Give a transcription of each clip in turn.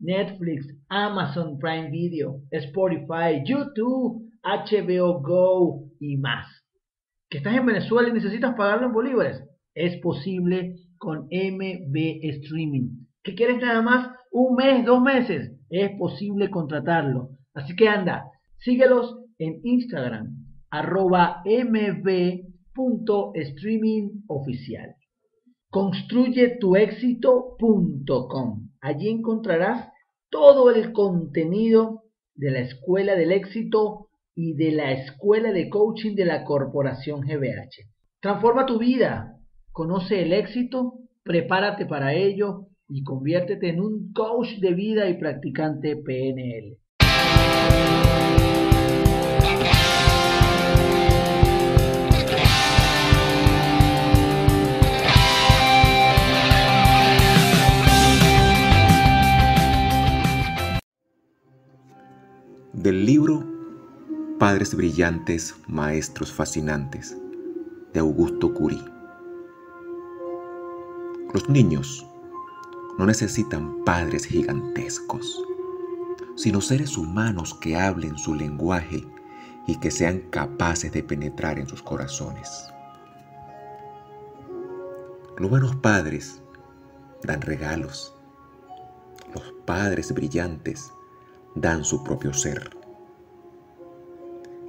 Netflix, Amazon Prime Video, Spotify, YouTube, HBO Go y más. ¿Que estás en Venezuela y necesitas pagarlo en bolívares? Es posible con MB Streaming. ¿Que quieres nada más un mes, dos meses? Es posible contratarlo. Así que anda, síguelos en Instagram, arroba mb.streamingoficial. Construyetuexito.com. Allí encontrarás todo el contenido de la Escuela del Éxito y de la Escuela de Coaching de la Corporación GBH. Transforma tu vida, conoce el éxito, prepárate para ello y conviértete en un coach de vida y practicante PNL. Del libro Padres Brillantes, Maestros Fascinantes, de Augusto Curie. Los niños no necesitan padres gigantescos, sino seres humanos que hablen su lenguaje y que sean capaces de penetrar en sus corazones. Los buenos padres dan regalos. Los padres brillantes dan su propio ser.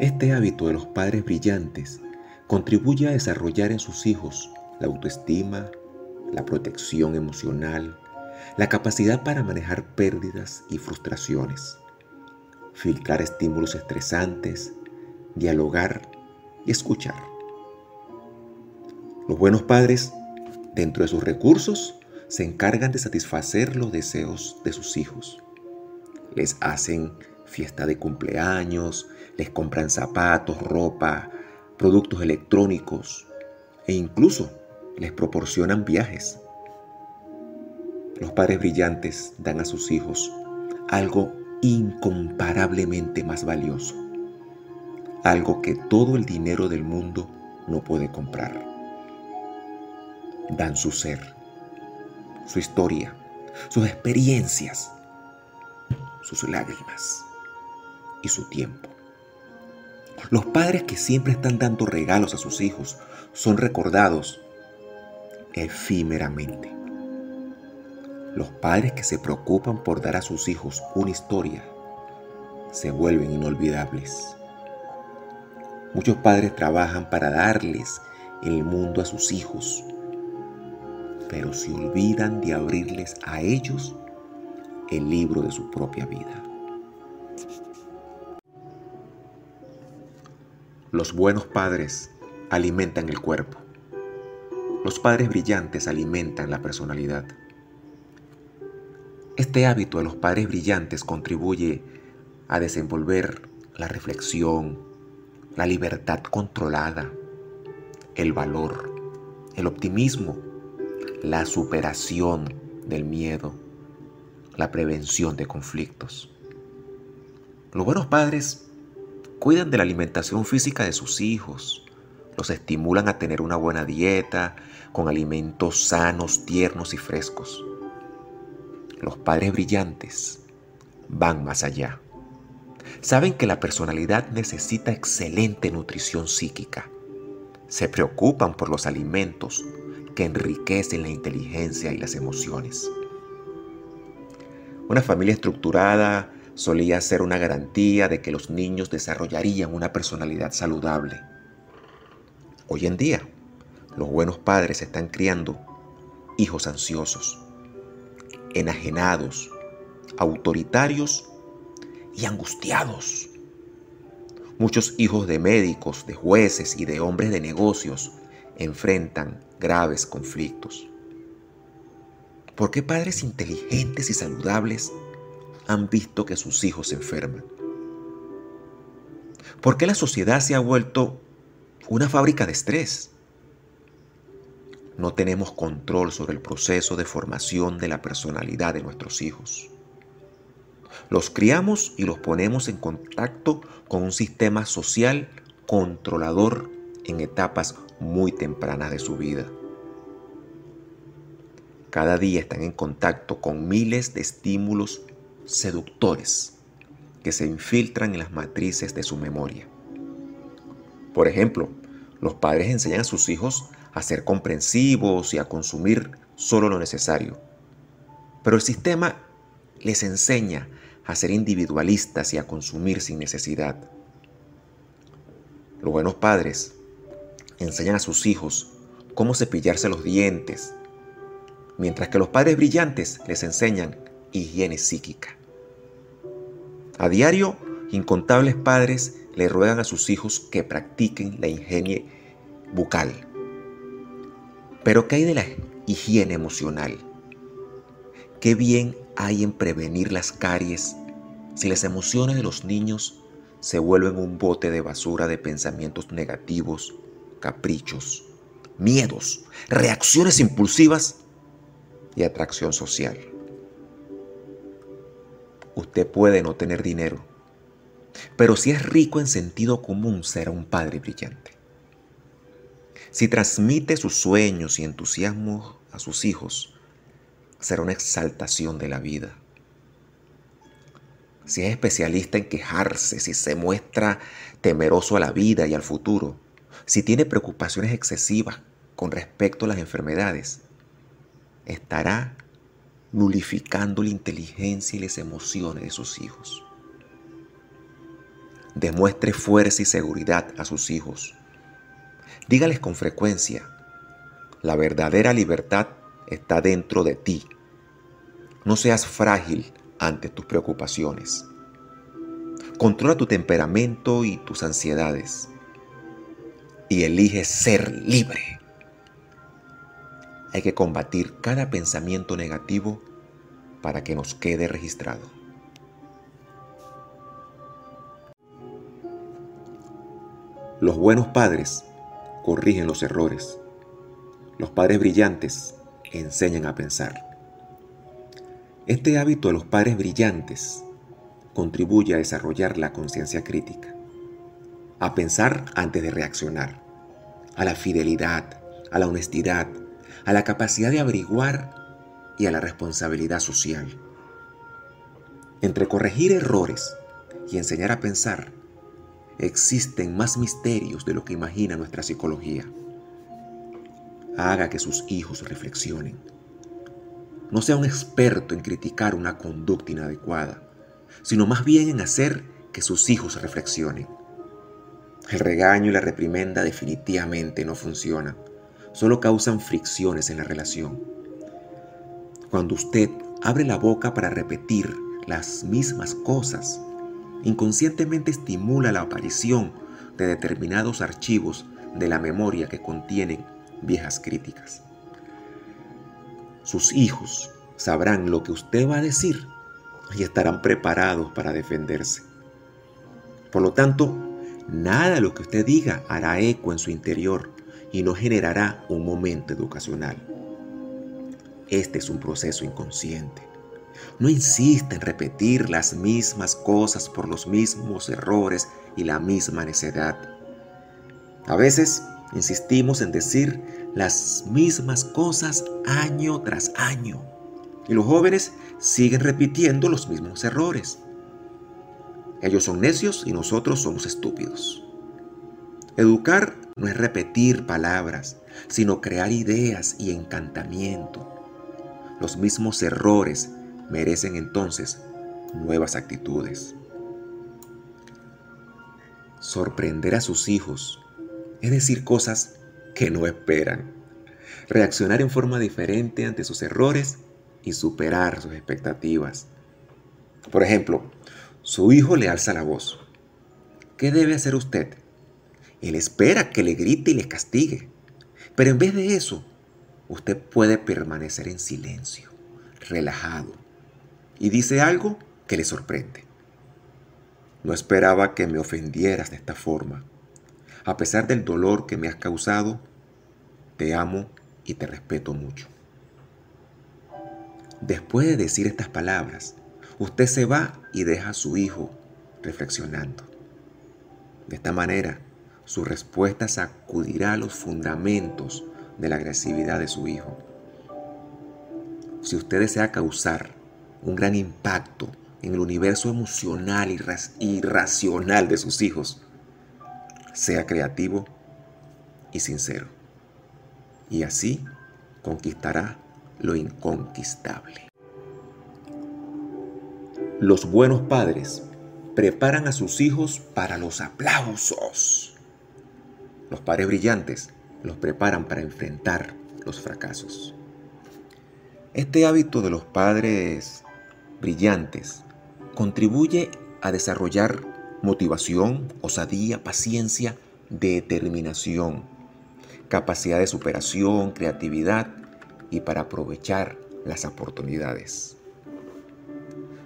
Este hábito de los padres brillantes contribuye a desarrollar en sus hijos la autoestima, la protección emocional, la capacidad para manejar pérdidas y frustraciones, filtrar estímulos estresantes, dialogar y escuchar. Los buenos padres, dentro de sus recursos, se encargan de satisfacer los deseos de sus hijos les hacen fiesta de cumpleaños, les compran zapatos, ropa, productos electrónicos e incluso les proporcionan viajes. Los padres brillantes dan a sus hijos algo incomparablemente más valioso, algo que todo el dinero del mundo no puede comprar. Dan su ser, su historia, sus experiencias, sus lágrimas y su tiempo. Los padres que siempre están dando regalos a sus hijos son recordados efímeramente. Los padres que se preocupan por dar a sus hijos una historia se vuelven inolvidables. Muchos padres trabajan para darles el mundo a sus hijos, pero se olvidan de abrirles a ellos el libro de su propia vida. Los buenos padres alimentan el cuerpo. Los padres brillantes alimentan la personalidad. Este hábito de los padres brillantes contribuye a desenvolver la reflexión, la libertad controlada, el valor, el optimismo, la superación del miedo, la prevención de conflictos. Los buenos padres cuidan de la alimentación física de sus hijos, los estimulan a tener una buena dieta con alimentos sanos, tiernos y frescos. Los padres brillantes van más allá. Saben que la personalidad necesita excelente nutrición psíquica. Se preocupan por los alimentos que enriquecen la inteligencia y las emociones. Una familia estructurada solía ser una garantía de que los niños desarrollarían una personalidad saludable. Hoy en día, los buenos padres están criando hijos ansiosos, enajenados, autoritarios y angustiados. Muchos hijos de médicos, de jueces y de hombres de negocios enfrentan graves conflictos. ¿Por qué padres inteligentes y saludables han visto que sus hijos se enferman? ¿Por qué la sociedad se ha vuelto una fábrica de estrés? No tenemos control sobre el proceso de formación de la personalidad de nuestros hijos. Los criamos y los ponemos en contacto con un sistema social controlador en etapas muy tempranas de su vida. Cada día están en contacto con miles de estímulos seductores que se infiltran en las matrices de su memoria. Por ejemplo, los padres enseñan a sus hijos a ser comprensivos y a consumir solo lo necesario. Pero el sistema les enseña a ser individualistas y a consumir sin necesidad. Los buenos padres enseñan a sus hijos cómo cepillarse los dientes, mientras que los padres brillantes les enseñan higiene psíquica. A diario, incontables padres le ruegan a sus hijos que practiquen la higiene bucal. Pero ¿qué hay de la higiene emocional? ¿Qué bien hay en prevenir las caries si las emociones de los niños se vuelven un bote de basura de pensamientos negativos, caprichos, miedos, reacciones impulsivas y atracción social? Usted puede no tener dinero, pero si es rico en sentido común será un padre brillante. Si transmite sus sueños y entusiasmo a sus hijos, será una exaltación de la vida. Si es especialista en quejarse, si se muestra temeroso a la vida y al futuro, si tiene preocupaciones excesivas con respecto a las enfermedades, estará nulificando la inteligencia y las emociones de sus hijos. Demuestre fuerza y seguridad a sus hijos. Dígales con frecuencia, la verdadera libertad está dentro de ti. No seas frágil ante tus preocupaciones. Controla tu temperamento y tus ansiedades. Y elige ser libre. Hay que combatir cada pensamiento negativo para que nos quede registrado. Los buenos padres corrigen los errores. Los padres brillantes enseñan a pensar. Este hábito de los padres brillantes contribuye a desarrollar la conciencia crítica, a pensar antes de reaccionar, a la fidelidad, a la honestidad, a la capacidad de averiguar y a la responsabilidad social. Entre corregir errores y enseñar a pensar, existen más misterios de lo que imagina nuestra psicología. Haga que sus hijos reflexionen. No sea un experto en criticar una conducta inadecuada, sino más bien en hacer que sus hijos reflexionen. El regaño y la reprimenda definitivamente no funcionan solo causan fricciones en la relación. Cuando usted abre la boca para repetir las mismas cosas, inconscientemente estimula la aparición de determinados archivos de la memoria que contienen viejas críticas. Sus hijos sabrán lo que usted va a decir y estarán preparados para defenderse. Por lo tanto, nada de lo que usted diga hará eco en su interior y no generará un momento educacional. Este es un proceso inconsciente. No insista en repetir las mismas cosas por los mismos errores y la misma necedad. A veces insistimos en decir las mismas cosas año tras año y los jóvenes siguen repitiendo los mismos errores. Ellos son necios y nosotros somos estúpidos. Educar no es repetir palabras, sino crear ideas y encantamiento. Los mismos errores merecen entonces nuevas actitudes. Sorprender a sus hijos es decir cosas que no esperan. Reaccionar en forma diferente ante sus errores y superar sus expectativas. Por ejemplo, su hijo le alza la voz. ¿Qué debe hacer usted? Él espera que le grite y le castigue. Pero en vez de eso, usted puede permanecer en silencio, relajado, y dice algo que le sorprende. No esperaba que me ofendieras de esta forma. A pesar del dolor que me has causado, te amo y te respeto mucho. Después de decir estas palabras, usted se va y deja a su hijo reflexionando. De esta manera, su respuesta sacudirá los fundamentos de la agresividad de su hijo. Si usted desea causar un gran impacto en el universo emocional y racional de sus hijos, sea creativo y sincero. Y así conquistará lo inconquistable. Los buenos padres preparan a sus hijos para los aplausos. Los padres brillantes los preparan para enfrentar los fracasos. Este hábito de los padres brillantes contribuye a desarrollar motivación, osadía, paciencia, determinación, capacidad de superación, creatividad y para aprovechar las oportunidades.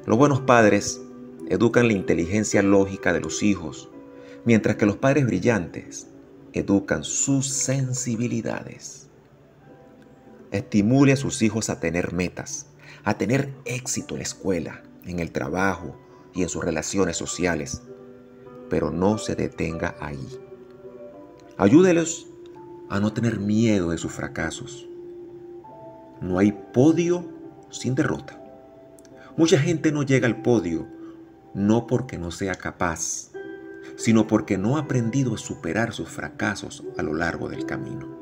Los buenos padres educan la inteligencia lógica de los hijos, mientras que los padres brillantes educan sus sensibilidades. Estimule a sus hijos a tener metas, a tener éxito en la escuela, en el trabajo y en sus relaciones sociales, pero no se detenga ahí. Ayúdelos a no tener miedo de sus fracasos. No hay podio sin derrota. Mucha gente no llega al podio no porque no sea capaz, sino porque no ha aprendido a superar sus fracasos a lo largo del camino.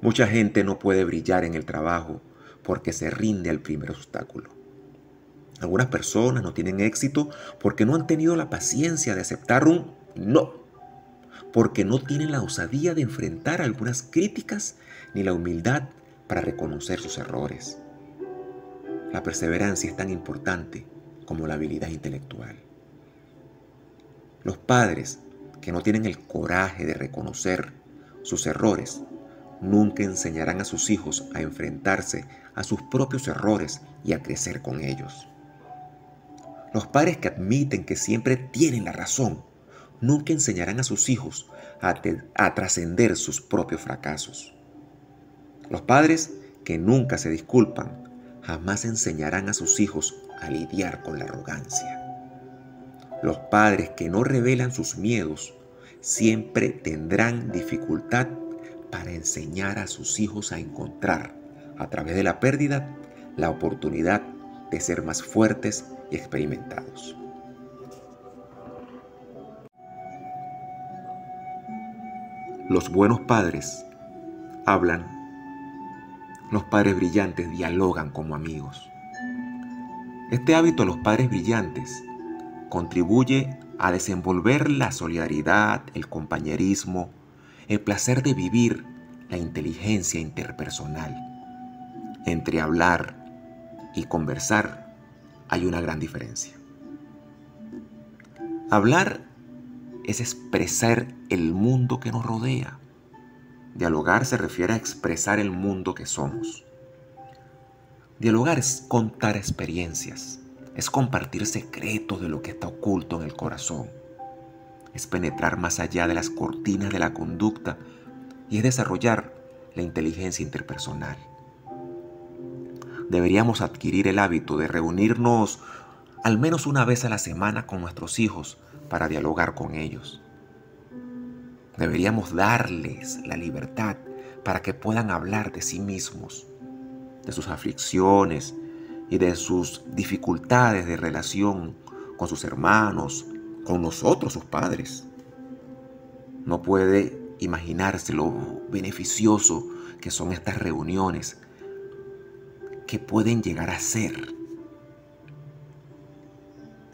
Mucha gente no puede brillar en el trabajo porque se rinde al primer obstáculo. Algunas personas no tienen éxito porque no han tenido la paciencia de aceptar un no, porque no tienen la osadía de enfrentar algunas críticas ni la humildad para reconocer sus errores. La perseverancia es tan importante como la habilidad intelectual. Los padres que no tienen el coraje de reconocer sus errores nunca enseñarán a sus hijos a enfrentarse a sus propios errores y a crecer con ellos. Los padres que admiten que siempre tienen la razón nunca enseñarán a sus hijos a, a trascender sus propios fracasos. Los padres que nunca se disculpan jamás enseñarán a sus hijos a lidiar con la arrogancia. Los padres que no revelan sus miedos siempre tendrán dificultad para enseñar a sus hijos a encontrar, a través de la pérdida, la oportunidad de ser más fuertes y experimentados. Los buenos padres hablan los padres brillantes dialogan como amigos. Este hábito los padres brillantes contribuye a desenvolver la solidaridad, el compañerismo, el placer de vivir, la inteligencia interpersonal. Entre hablar y conversar hay una gran diferencia. Hablar es expresar el mundo que nos rodea. Dialogar se refiere a expresar el mundo que somos. Dialogar es contar experiencias, es compartir secretos de lo que está oculto en el corazón, es penetrar más allá de las cortinas de la conducta y es desarrollar la inteligencia interpersonal. Deberíamos adquirir el hábito de reunirnos al menos una vez a la semana con nuestros hijos para dialogar con ellos. Deberíamos darles la libertad para que puedan hablar de sí mismos, de sus aflicciones y de sus dificultades de relación con sus hermanos, con nosotros, sus padres. No puede imaginarse lo beneficioso que son estas reuniones, que pueden llegar a ser.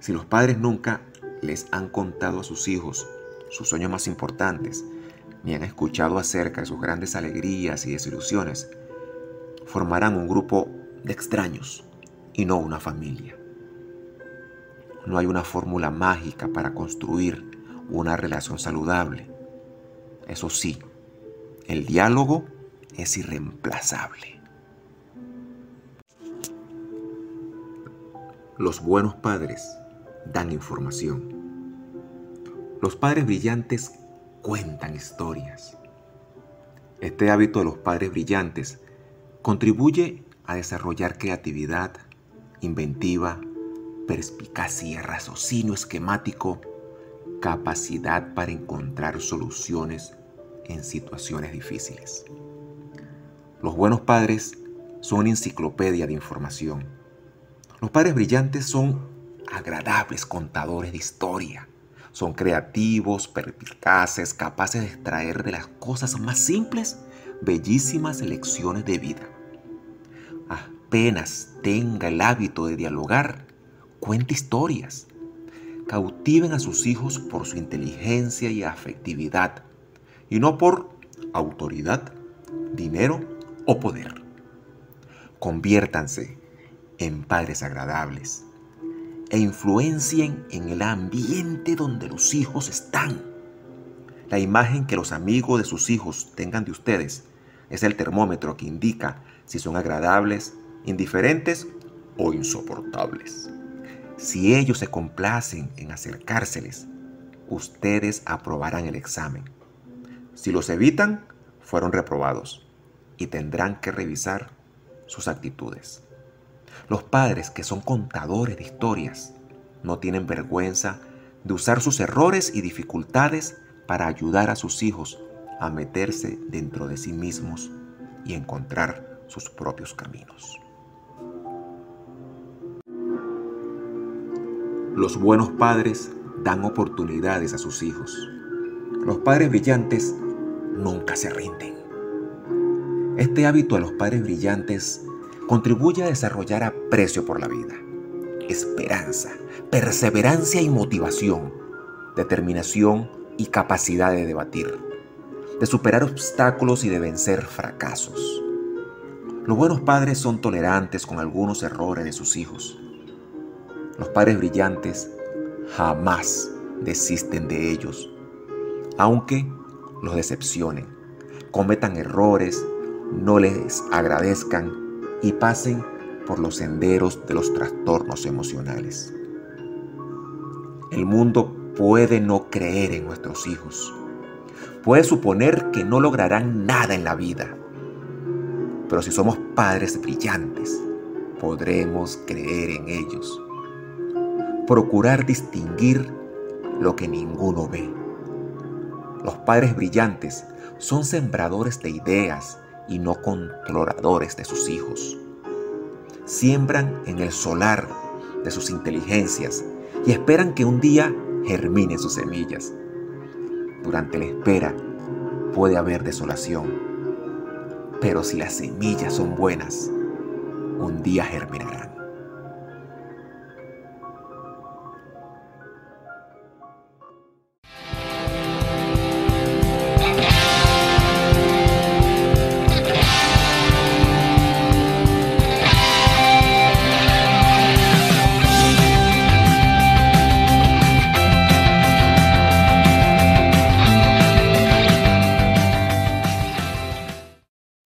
Si los padres nunca les han contado a sus hijos sus sueños más importantes, ni han escuchado acerca de sus grandes alegrías y desilusiones, formarán un grupo de extraños y no una familia. No hay una fórmula mágica para construir una relación saludable. Eso sí, el diálogo es irreemplazable. Los buenos padres dan información. Los padres brillantes cuentan historias. Este hábito de los padres brillantes contribuye a desarrollar creatividad, inventiva, perspicacia, raciocinio esquemático, capacidad para encontrar soluciones en situaciones difíciles. Los buenos padres son enciclopedia de información. Los padres brillantes son agradables contadores de historia. Son creativos, perspicaces, capaces de extraer de las cosas más simples bellísimas lecciones de vida. Apenas tenga el hábito de dialogar, cuente historias. Cautiven a sus hijos por su inteligencia y afectividad y no por autoridad, dinero o poder. Conviértanse en padres agradables e influencien en el ambiente donde los hijos están. La imagen que los amigos de sus hijos tengan de ustedes es el termómetro que indica si son agradables, indiferentes o insoportables. Si ellos se complacen en acercárseles, ustedes aprobarán el examen. Si los evitan, fueron reprobados y tendrán que revisar sus actitudes. Los padres que son contadores de historias no tienen vergüenza de usar sus errores y dificultades para ayudar a sus hijos a meterse dentro de sí mismos y encontrar sus propios caminos. Los buenos padres dan oportunidades a sus hijos. Los padres brillantes nunca se rinden. Este hábito de los padres brillantes contribuye a desarrollar aprecio por la vida, esperanza, perseverancia y motivación, determinación y capacidad de debatir, de superar obstáculos y de vencer fracasos. Los buenos padres son tolerantes con algunos errores de sus hijos. Los padres brillantes jamás desisten de ellos, aunque los decepcionen, cometan errores, no les agradezcan y pasen por los senderos de los trastornos emocionales. El mundo puede no creer en nuestros hijos. Puede suponer que no lograrán nada en la vida. Pero si somos padres brillantes, podremos creer en ellos. Procurar distinguir lo que ninguno ve. Los padres brillantes son sembradores de ideas, y no controladores de sus hijos. Siembran en el solar de sus inteligencias y esperan que un día germinen sus semillas. Durante la espera puede haber desolación, pero si las semillas son buenas, un día germinarán.